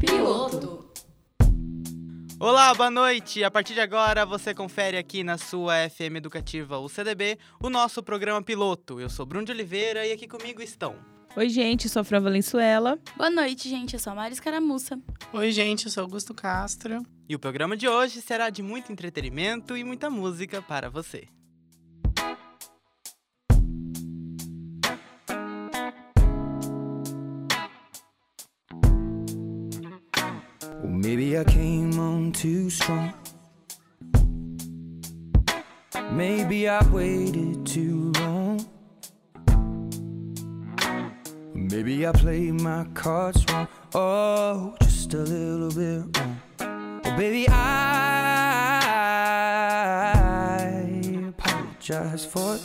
Piloto. Olá, boa noite! A partir de agora você confere aqui na sua FM Educativa, o CDB, o nosso programa piloto. Eu sou Bruno de Oliveira e aqui comigo estão. Oi, gente, sou a Fran Valenzuela. Boa noite, gente. Eu sou a Maris Caramuça. Oi, gente, eu sou Augusto Castro. E o programa de hoje será de muito entretenimento e muita música para você. I came on too strong. Maybe I waited too long. Maybe I played my cards wrong. Oh, just a little bit wrong. Oh, baby, I apologize for it.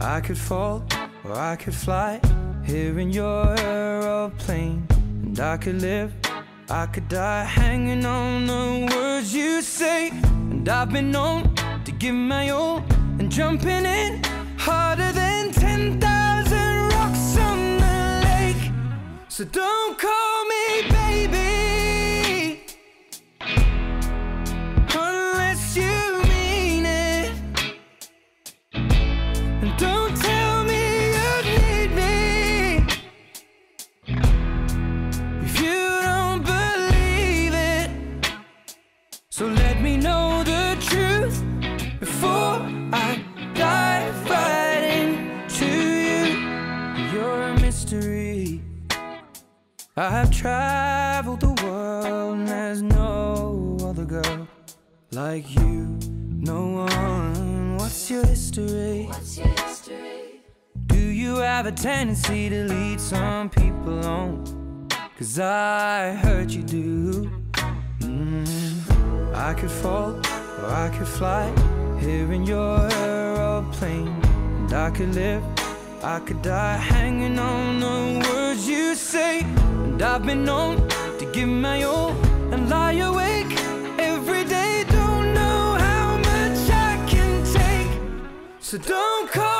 I could fall or I could fly here in your aeroplane, and I could live. I could die hanging on the words you say. And I've been known to give my all and jumping in harder than 10,000 rocks on the lake. So don't call me baby I've traveled the world and there's no other girl like you. No one. What's your history? What's your history? Do you have a tendency to lead some people on? Cause I heard you do. Mm. I could fall or I could fly here in your aeroplane. And I could live, I could die hanging on the say. And I've been known to give my all and lie awake every day. Don't know how much I can take. So don't call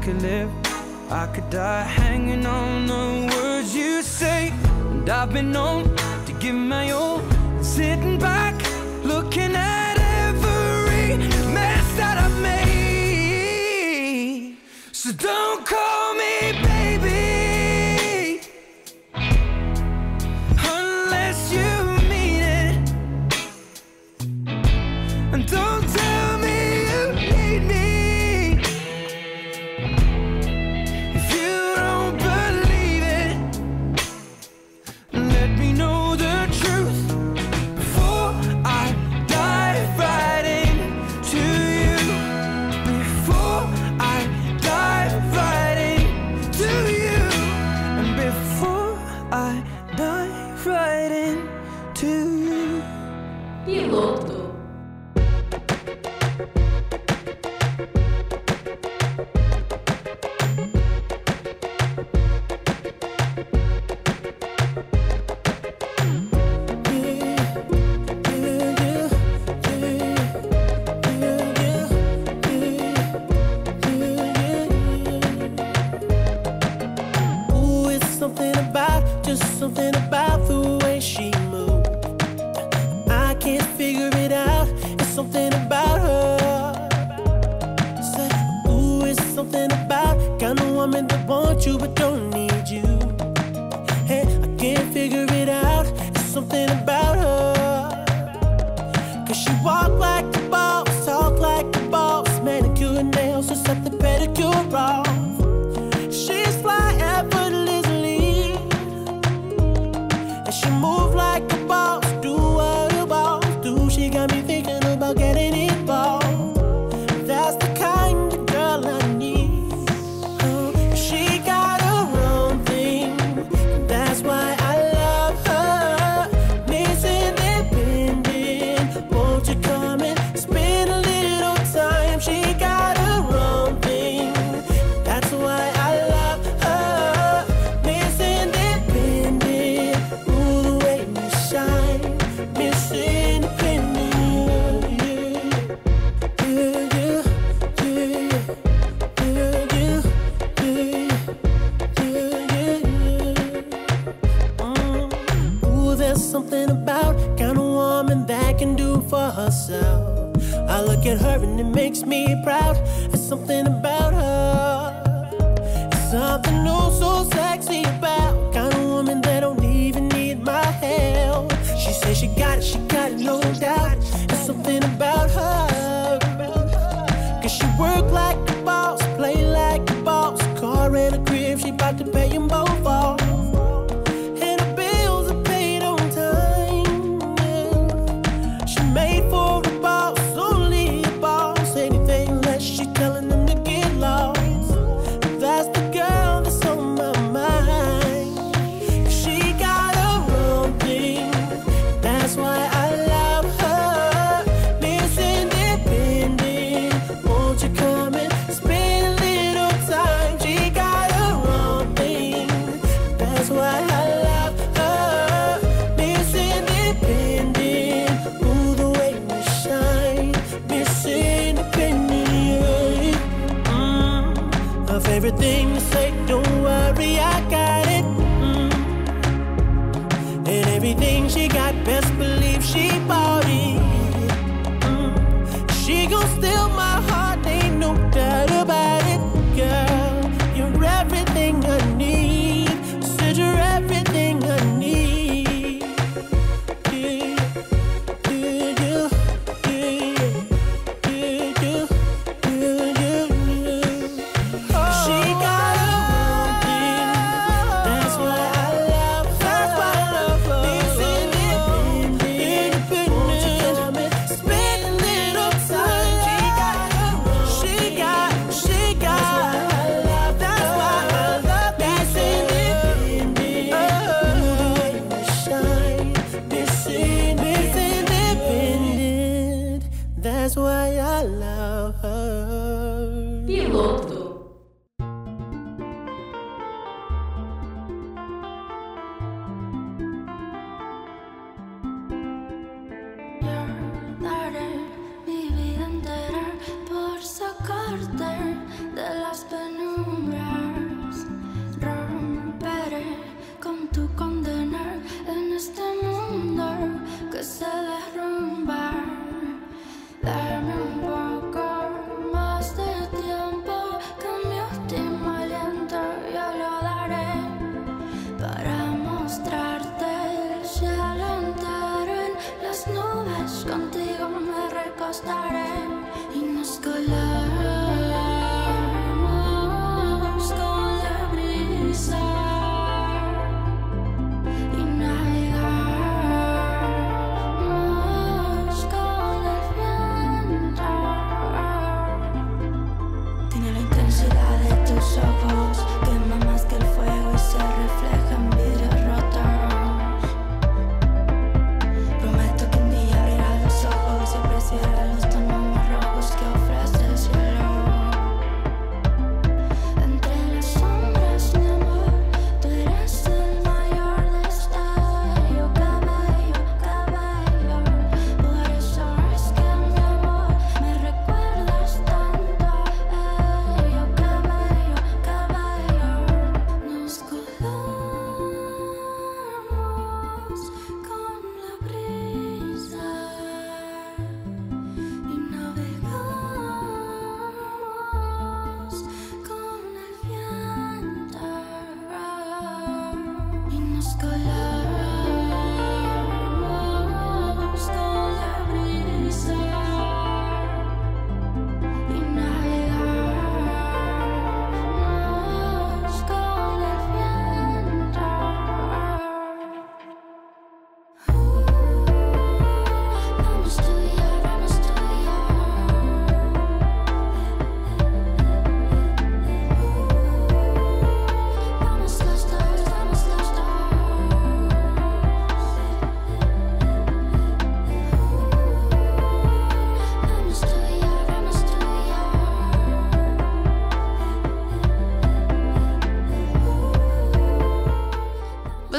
could live, I could die hanging on the words you say. And I've been known to give my all, sitting wants you but don't makes me proud. There's something about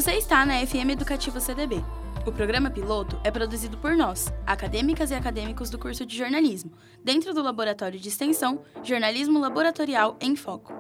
Você está na FM Educativa CDB. O programa piloto é produzido por nós, acadêmicas e acadêmicos do curso de jornalismo, dentro do laboratório de extensão Jornalismo Laboratorial em Foco.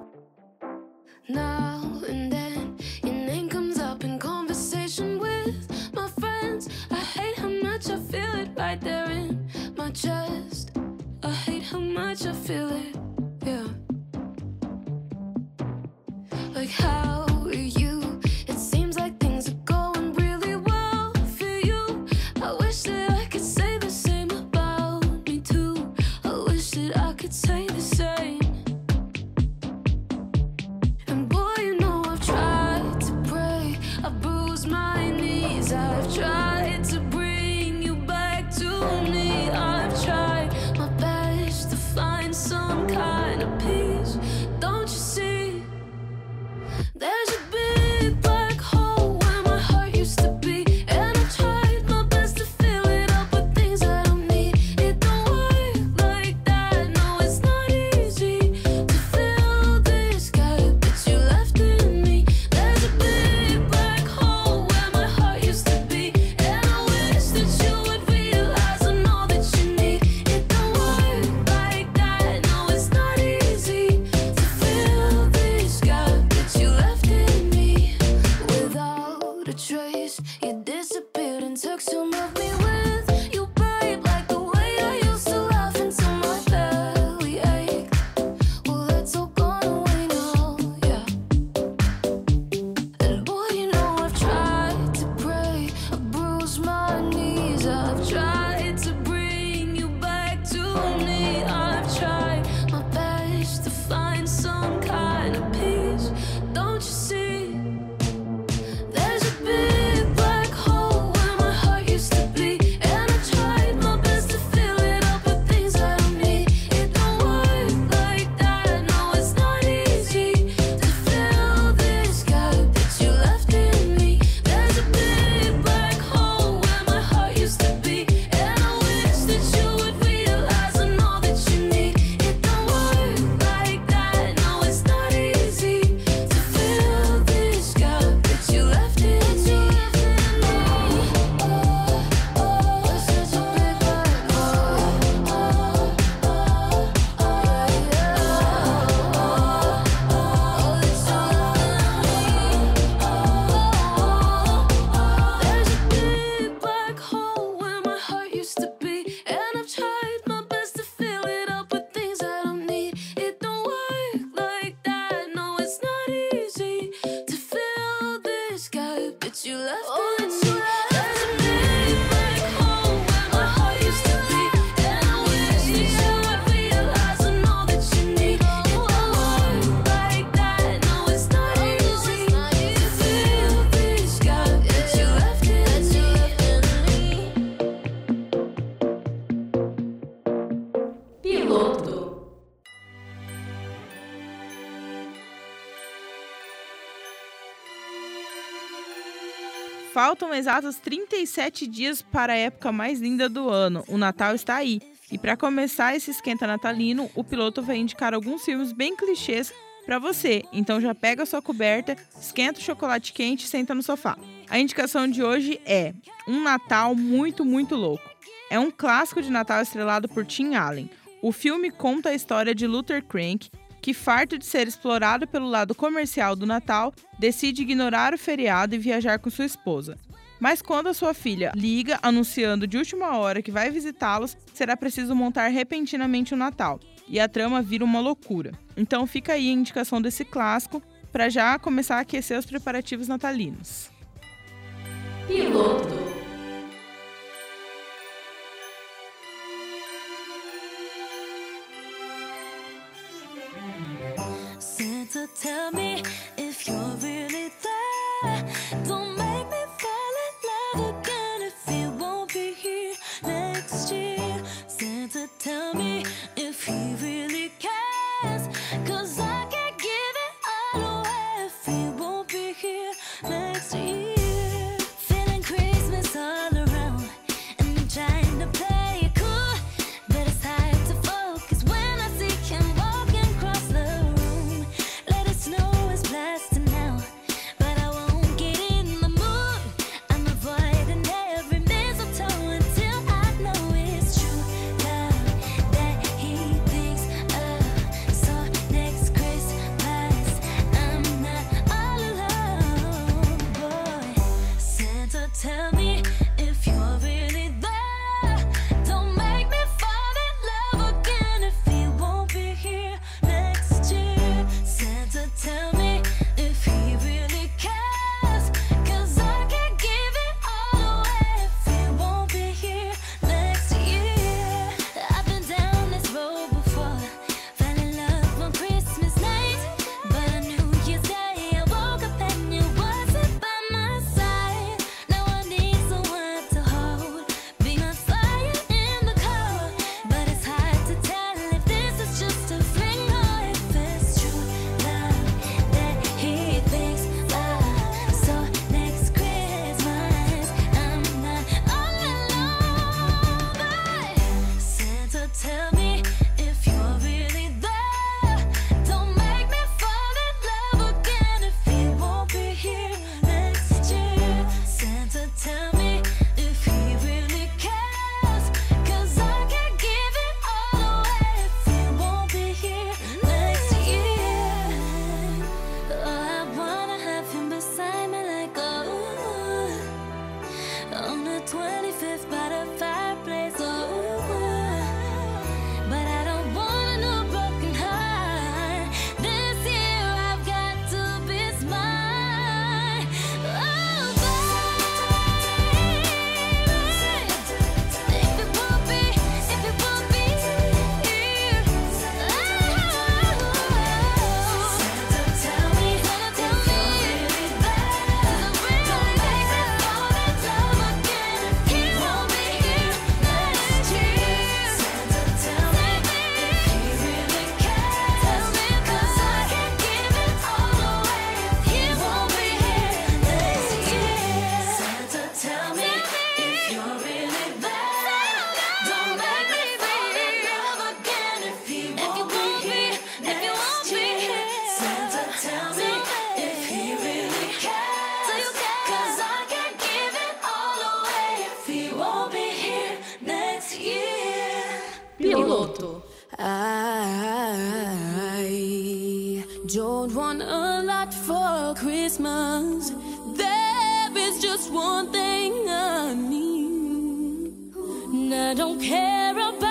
Faltam exatos 37 dias para a época mais linda do ano. O Natal está aí. E para começar esse esquenta natalino, o piloto vai indicar alguns filmes bem clichês para você. Então já pega sua coberta, esquenta o chocolate quente e senta no sofá. A indicação de hoje é Um Natal Muito, Muito Louco. É um clássico de Natal estrelado por Tim Allen. O filme conta a história de Luther Crank, que, farto de ser explorado pelo lado comercial do Natal, decide ignorar o feriado e viajar com sua esposa. Mas quando a sua filha liga anunciando de última hora que vai visitá-los, será preciso montar repentinamente o Natal. E a trama vira uma loucura. Então fica aí a indicação desse clássico para já começar a aquecer os preparativos natalinos. Piloto don't want a lot for Christmas. There is just one thing I need. And I don't care about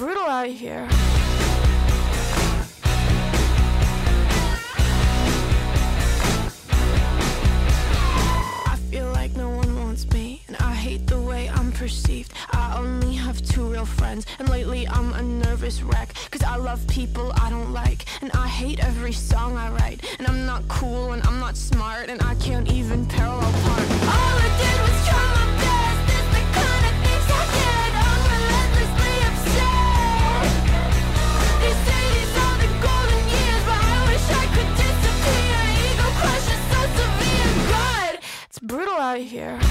brutal out here. I feel like no one wants me, and I hate the way I'm perceived. I only have two real friends, and lately I'm a nervous wreck. Cause I love people I don't like, and I hate every song I write. And I'm not cool, and I'm not smart, and I can't even parallel park. All I did was try here.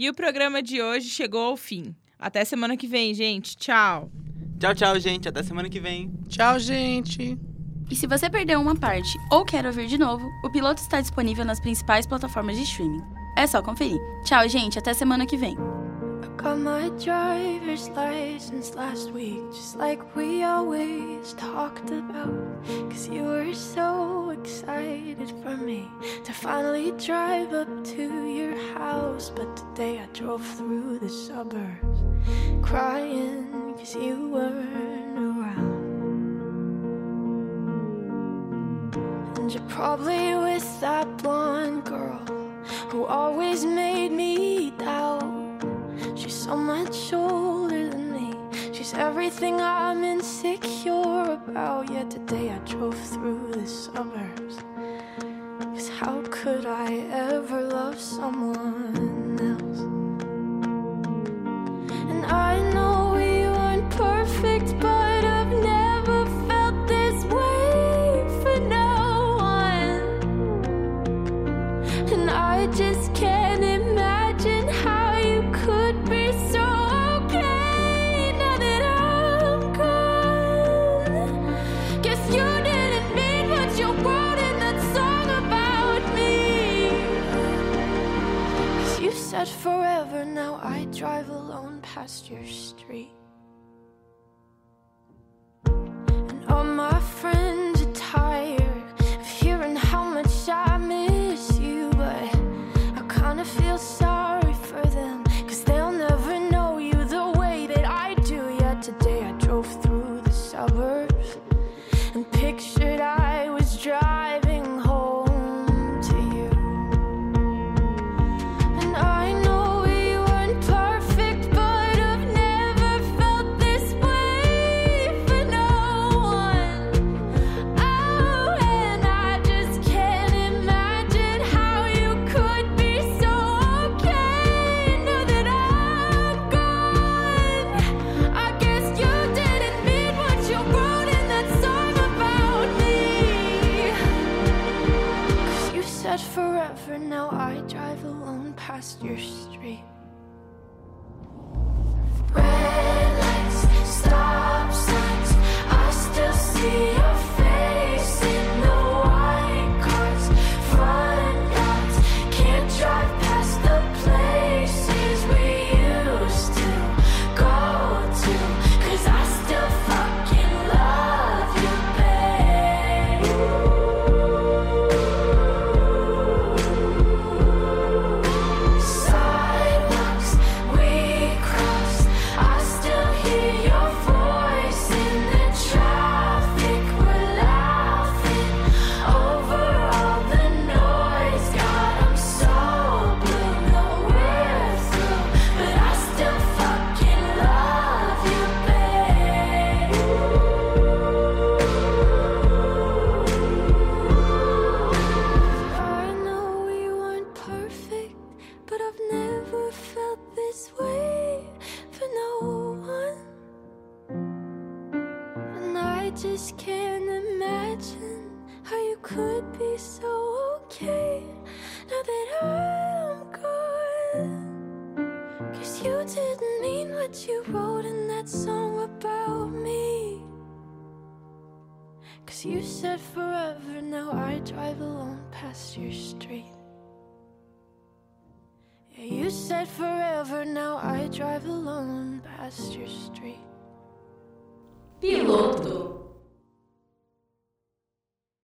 E o programa de hoje chegou ao fim. Até semana que vem, gente. Tchau. Tchau, tchau, gente. Até semana que vem. Tchau, gente. E se você perdeu uma parte ou quer ouvir de novo, o piloto está disponível nas principais plataformas de streaming. É só conferir. Tchau, gente. Até semana que vem. I got my driver's license last week, just like we always talked about. Cause you were so excited for me to finally drive up to your house. But today I drove through the suburbs crying cause you weren't around. And you're probably with that blonde girl who always made me doubt. She's so much older. Everything I'm insecure about. Yet today I drove through the suburbs. Cause how could I ever love someone else? And I know your